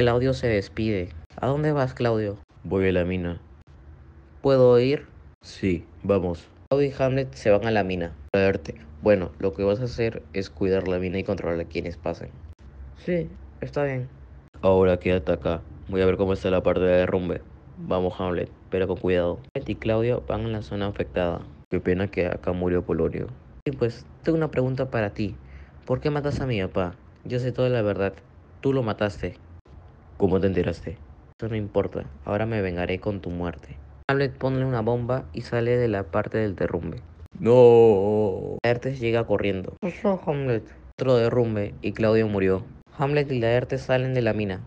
Claudio se despide. ¿A dónde vas, Claudio? Voy a la mina. ¿Puedo ir? Sí, vamos. Claudio y Hamlet se van a la mina. Traerte. Bueno, lo que vas a hacer es cuidar la mina y controlar a quienes pasen. Sí, está bien. Ahora quédate acá. Voy a ver cómo está la parte de derrumbe. Vamos, Hamlet, pero con cuidado. Hamlet y Claudio van a la zona afectada. Qué pena que acá murió Polonio. Y pues, tengo una pregunta para ti. ¿Por qué matas a mi papá? Yo sé toda la verdad. Tú lo mataste. ¿Cómo te enteraste? Eso no importa. Ahora me vengaré con tu muerte. Hamlet pone una bomba y sale de la parte del derrumbe. No. Laertes llega corriendo. Pasó Hamlet. Otro derrumbe y Claudio murió. Hamlet y Laertes salen de la mina.